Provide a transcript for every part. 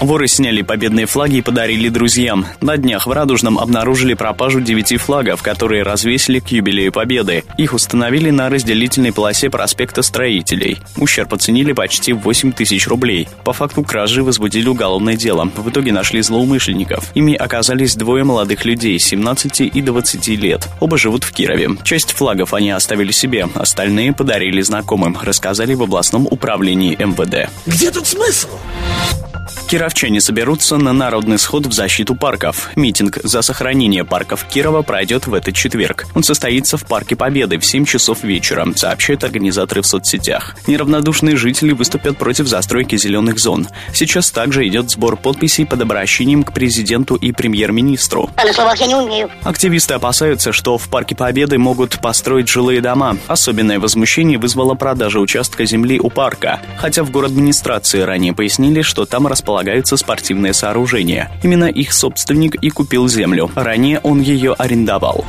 Воры сняли победные флаги и подарили друзьям. На днях в Радужном обнаружили пропажу девяти флагов, которые развесили к юбилею Победы. Их установили на разделительной полосе проспекта Строителей. Ущерб оценили почти 8 тысяч рублей. По факту кражи возбудили уголовное дело. В итоге нашли злоумышленников. Ими оказались двое молодых людей, 17 и 20 лет. Оба живут в Кирове. Часть флагов они оставили себе, остальные подарили знакомым, рассказали в областном управлении МВД. Где тут смысл? Кировчане соберутся на народный сход в защиту парков. Митинг за сохранение парков Кирова пройдет в этот четверг. Он состоится в Парке Победы в 7 часов вечера, сообщают организаторы в соцсетях. Неравнодушные жители выступят против застройки зеленых зон. Сейчас также идет сбор подписей под обращением к президенту и премьер-министру. А на словах я не умею. Активисты опасаются, что в Парке Победы могут построить жилые дома. Особенное возмущение вызвала продажа участка земли у парка. Хотя в город администрации ранее пояснили, что там располагается располагаются спортивные сооружения. Именно их собственник и купил землю. Ранее он ее арендовал.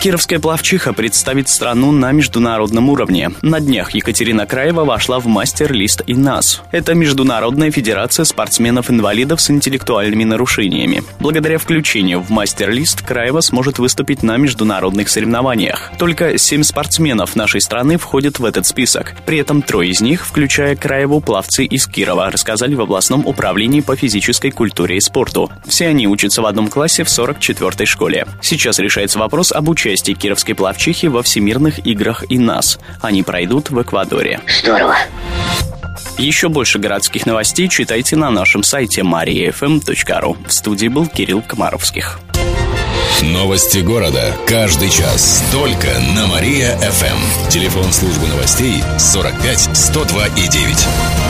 Кировская плавчиха представит страну на международном уровне. На днях Екатерина Краева вошла в мастер-лист ИНАС. Это Международная федерация спортсменов-инвалидов с интеллектуальными нарушениями. Благодаря включению в мастер-лист Краева сможет выступить на международных соревнованиях. Только семь спортсменов нашей страны входят в этот список. При этом трое из них, включая Краеву, пловцы из Кирова, рассказали в областном управлении по физической культуре и спорту. Все они учатся в одном классе в 44-й школе. Сейчас решается вопрос об участии участие кировской плавчихи во всемирных играх и нас. Они пройдут в Эквадоре. Здорово. Еще больше городских новостей читайте на нашем сайте mariafm.ru. В студии был Кирилл Комаровских. Новости города. Каждый час. Только на Мария-ФМ. Телефон службы новостей 45 102 и 9.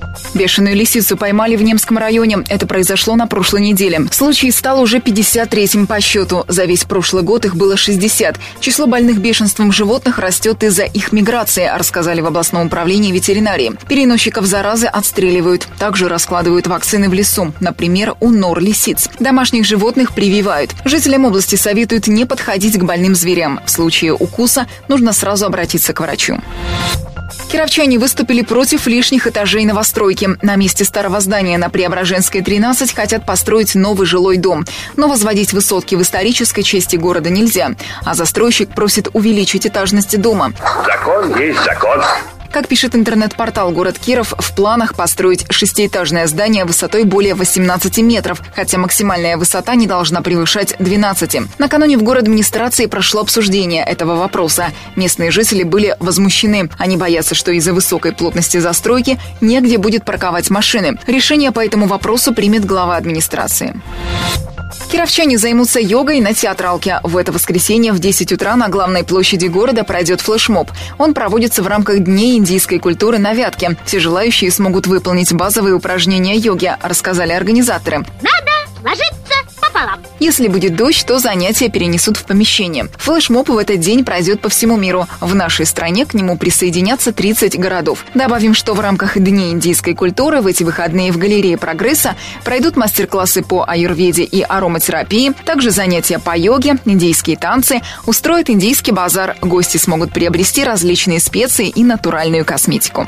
Бешеную лисицу поймали в Немском районе. Это произошло на прошлой неделе. Случай стал уже 53-м по счету. За весь прошлый год их было 60. Число больных бешенством животных растет из-за их миграции, рассказали в областном управлении ветеринарии. Переносчиков заразы отстреливают. Также раскладывают вакцины в лесу. Например, у нор лисиц. Домашних животных прививают. Жителям области советуют не подходить к больным зверям. В случае укуса нужно сразу обратиться к врачу. Кировчане выступили против лишних этажей новостройки. На месте старого здания на Преображенской 13 хотят построить новый жилой дом. Но возводить высотки в исторической части города нельзя. А застройщик просит увеличить этажности дома. Закон есть закон. Как пишет интернет-портал «Город Киров», в планах построить шестиэтажное здание высотой более 18 метров, хотя максимальная высота не должна превышать 12. Накануне в город администрации прошло обсуждение этого вопроса. Местные жители были возмущены. Они боятся, что из-за высокой плотности застройки негде будет парковать машины. Решение по этому вопросу примет глава администрации. Кировчане займутся йогой на театралке. В это воскресенье в 10 утра на главной площади города пройдет флешмоб. Он проводится в рамках Дней индийской культуры на Вятке. Все желающие смогут выполнить базовые упражнения йоги, рассказали организаторы. Надо ложиться. Если будет дождь, то занятия перенесут в помещение. Флешмоб в этот день пройдет по всему миру. В нашей стране к нему присоединятся 30 городов. Добавим, что в рамках Дней индийской культуры в эти выходные в галерее «Прогресса» пройдут мастер-классы по аюрведе и ароматерапии, также занятия по йоге, индийские танцы, устроят индийский базар. Гости смогут приобрести различные специи и натуральную косметику.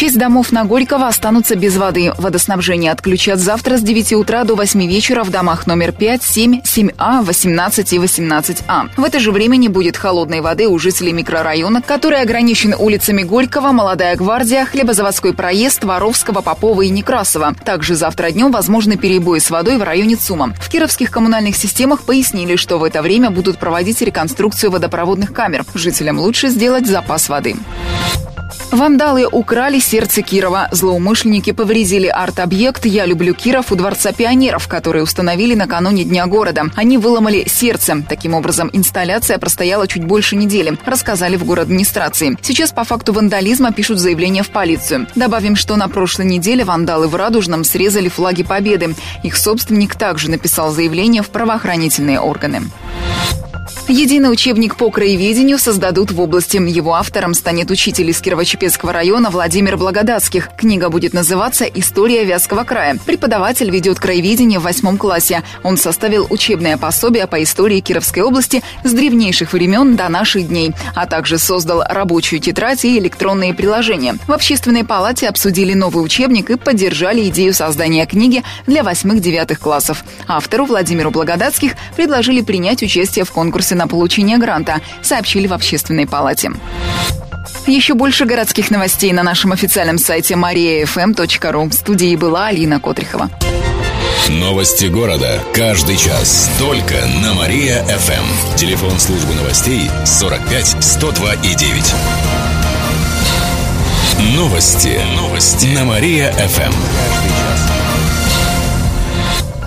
Часть домов на Горького останутся без воды. Водоснабжение отключат завтра с 9 утра до 8 вечера в домах номер 5, 7, 7А, 18 и 18А. В это же время не будет холодной воды у жителей микрорайона, который ограничен улицами Горького, Молодая гвардия, Хлебозаводской проезд, Воровского, Попова и Некрасова. Также завтра днем возможны перебои с водой в районе ЦУМа. В кировских коммунальных системах пояснили, что в это время будут проводить реконструкцию водопроводных камер. Жителям лучше сделать запас воды. Вандалы украли сердце Кирова. Злоумышленники повредили арт-объект «Я люблю Киров» у Дворца пионеров, который установили накануне Дня города. Они выломали сердце. Таким образом, инсталляция простояла чуть больше недели, рассказали в город администрации. Сейчас по факту вандализма пишут заявление в полицию. Добавим, что на прошлой неделе вандалы в Радужном срезали флаги Победы. Их собственник также написал заявление в правоохранительные органы. Единый учебник по краеведению создадут в области. Его автором станет учитель из Кирово-Чепецкого района Владимир Благодатских. Книга будет называться «История Вятского края». Преподаватель ведет краеведение в восьмом классе. Он составил учебное пособие по истории Кировской области с древнейших времен до наших дней, а также создал рабочую тетрадь и электронные приложения. В общественной палате обсудили новый учебник и поддержали идею создания книги для восьмых-девятых классов. Автору Владимиру Благодатских предложили принять участие в конкурсе на получение гранта, сообщили в общественной палате. Еще больше городских новостей на нашем официальном сайте mariafm.ru. В студии была Алина Котрихова. Новости города. Каждый час. Только на Мария-ФМ. Телефон службы новостей 45 102 и 9. Новости. Новости. На Мария-ФМ.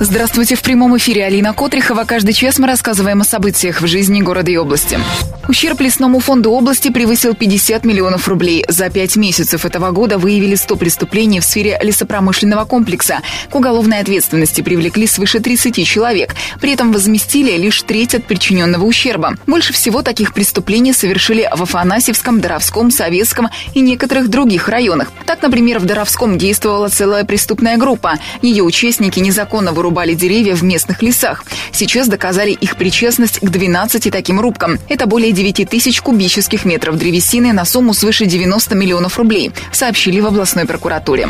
Здравствуйте, в прямом эфире Алина Котрихова. Каждый час мы рассказываем о событиях в жизни города и области. Ущерб лесному фонду области превысил 50 миллионов рублей. За пять месяцев этого года выявили 100 преступлений в сфере лесопромышленного комплекса. К уголовной ответственности привлекли свыше 30 человек. При этом возместили лишь треть от причиненного ущерба. Больше всего таких преступлений совершили в Афанасьевском, Доровском, Советском и некоторых других районах. Так, например, в Доровском действовала целая преступная группа. Ее участники незаконно вырубали деревья в местных лесах. Сейчас доказали их причастность к 12 таким рубкам. Это более 9 тысяч кубических метров древесины на сумму свыше 90 миллионов рублей, сообщили в областной прокуратуре.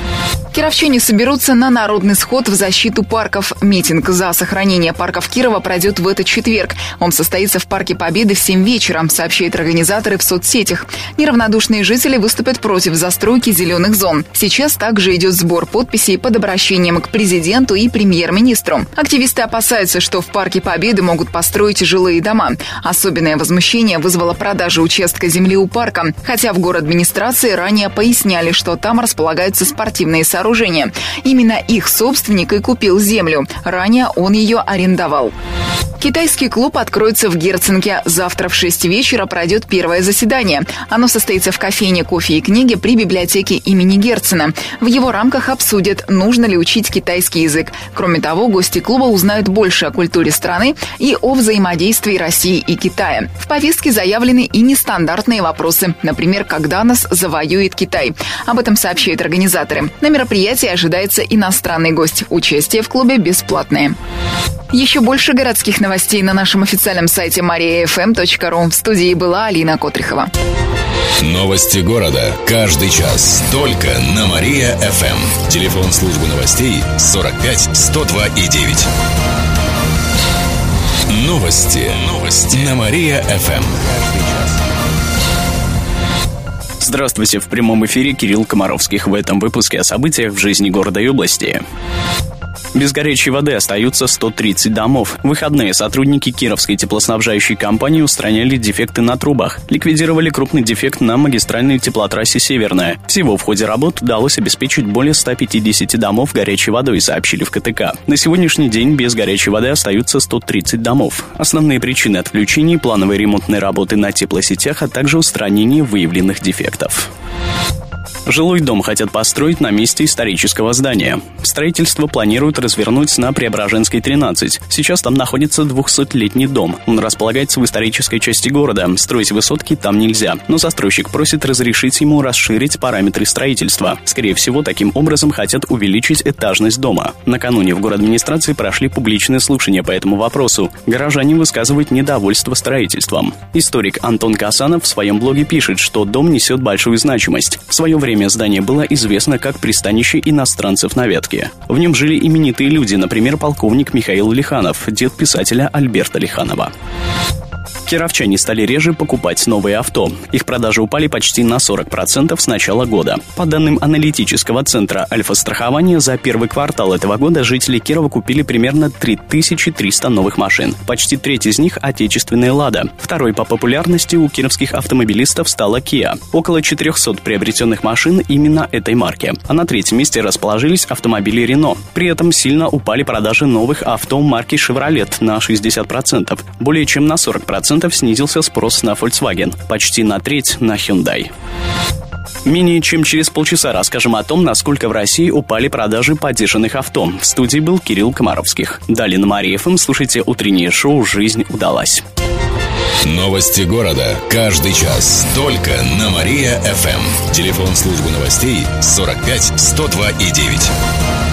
Кировчане соберутся на народный сход в защиту парков. Митинг за сохранение парков Кирова пройдет в этот четверг. Он состоится в Парке Победы в 7 вечера, сообщают организаторы в соцсетях. Неравнодушные жители выступят против застройки зеленых зон. Сейчас также идет сбор подписей под обращением к президенту и премьер-министру. Активисты опасаются, что в Парке Победы могут построить жилые дома. Особенное возмущение Решение вызвало продажу участка земли у парка, хотя в город администрации ранее поясняли, что там располагаются спортивные сооружения. Именно их собственник и купил землю. Ранее он ее арендовал. Китайский клуб откроется в Герценке. Завтра в 6 вечера пройдет первое заседание. Оно состоится в кофейне кофе и книги при библиотеке имени Герцена. В его рамках обсудят, нужно ли учить китайский язык. Кроме того, гости клуба узнают больше о культуре страны и о взаимодействии России и Китая. В повестке заявлены и нестандартные вопросы. Например, когда нас завоюет Китай. Об этом сообщают организаторы. На мероприятии ожидается иностранный гость. Участие в клубе бесплатное. Еще больше городских новостей на нашем официальном сайте mariafm.ru. В студии была Алина Котрихова. Новости города. Каждый час. Только на Мария-ФМ. Телефон службы новостей 45 102 и 9. Новости. Новости. На Мария-ФМ. Здравствуйте, в прямом эфире Кирилл Комаровских. В этом выпуске о событиях в жизни города и области. Без горячей воды остаются 130 домов. В выходные сотрудники Кировской теплоснабжающей компании устраняли дефекты на трубах. Ликвидировали крупный дефект на магистральной теплотрассе «Северная». Всего в ходе работ удалось обеспечить более 150 домов горячей водой, сообщили в КТК. На сегодняшний день без горячей воды остаются 130 домов. Основные причины отключений – плановые ремонтные работы на теплосетях, а также устранение выявленных дефектов. Жилой дом хотят построить на месте исторического здания. Строительство планируют развернуть на Преображенской 13. Сейчас там находится 200-летний дом. Он располагается в исторической части города. Строить высотки там нельзя. Но застройщик просит разрешить ему расширить параметры строительства. Скорее всего, таким образом хотят увеличить этажность дома. Накануне в город администрации прошли публичные слушания по этому вопросу. Горожане высказывают недовольство строительством. Историк Антон Касанов в своем блоге пишет, что дом несет большую значимость. В свое время время здание было известно как пристанище иностранцев на ветке. В нем жили именитые люди, например, полковник Михаил Лиханов, дед писателя Альберта Лиханова. Кировчане стали реже покупать новые авто. Их продажи упали почти на 40% с начала года. По данным аналитического центра Альфа-страхования, за первый квартал этого года жители Кирова купили примерно 3300 новых машин. Почти треть из них – отечественные «Лада». Второй по популярности у кировских автомобилистов стала Kia. Около 400 приобретенных машин именно этой марки. А на третьем месте расположились автомобили Renault. При этом сильно упали продажи новых авто марки Chevrolet на 60%. Более чем на 40% 10% снизился спрос на Volkswagen, почти на треть на Hyundai. Менее чем через полчаса расскажем о том, насколько в России упали продажи поддержанных авто. В студии был Кирилл Комаровских. Далее на Мария ФМ слушайте утреннее шоу «Жизнь удалась». Новости города. Каждый час. Только на Мария-ФМ. Телефон службы новостей 45 102 и 9.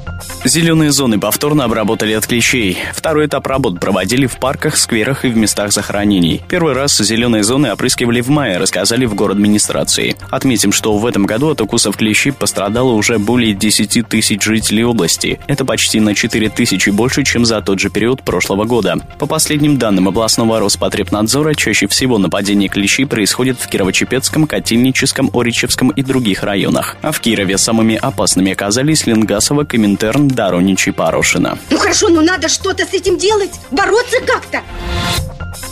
Зеленые зоны повторно обработали от клещей. Второй этап работ проводили в парках, скверах и в местах захоронений. Первый раз зеленые зоны опрыскивали в мае, рассказали в город администрации. Отметим, что в этом году от укусов клещей пострадало уже более 10 тысяч жителей области. Это почти на 4 тысячи больше, чем за тот же период прошлого года. По последним данным областного Роспотребнадзора, чаще всего нападения клещей происходят в Кирово-Чепецком, Котельническом, Оричевском и других районах. А в Кирове самыми опасными оказались Ленгасово, Коминтерн, Дароничи Порошина. Ну хорошо, но надо что-то с этим делать, бороться как-то.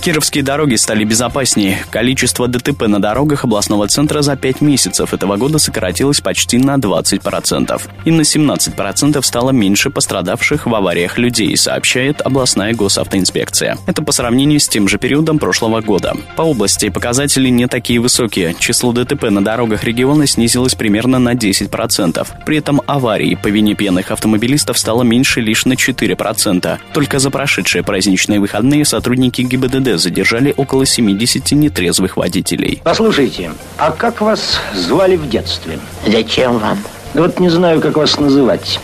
Кировские дороги стали безопаснее. Количество ДТП на дорогах областного центра за 5 месяцев этого года сократилось почти на 20%. И на 17% стало меньше пострадавших в авариях людей, сообщает областная госавтоинспекция. Это по сравнению с тем же периодом прошлого года. По области показатели не такие высокие. Число ДТП на дорогах региона снизилось примерно на 10%. При этом аварий по вине пьяных автомобилистов стало меньше лишь на 4%. Только за прошедшие праздничные выходные сотрудники ГИБДД задержали около 70 нетрезвых водителей. Послушайте, а как вас звали в детстве? Зачем вам? Вот не знаю, как вас называть.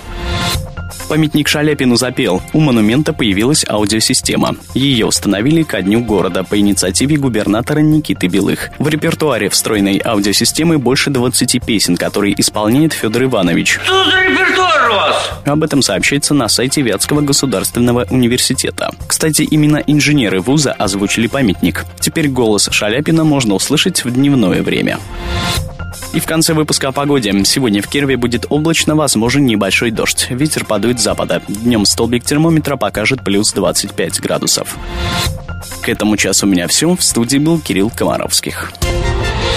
Памятник Шаляпину запел. У монумента появилась аудиосистема. Ее установили ко дню города по инициативе губернатора Никиты Белых. В репертуаре встроенной аудиосистемы больше 20 песен, которые исполняет Федор Иванович. Что за репертуар вас? Об этом сообщается на сайте Вятского государственного университета. Кстати, именно инженеры вуза озвучили памятник. Теперь голос Шаляпина можно услышать в дневное время. И в конце выпуска о погоде. Сегодня в Кирове будет облачно, возможен небольшой дождь. Ветер подует с запада. Днем столбик термометра покажет плюс 25 градусов. К этому часу у меня все. В студии был Кирилл Комаровских.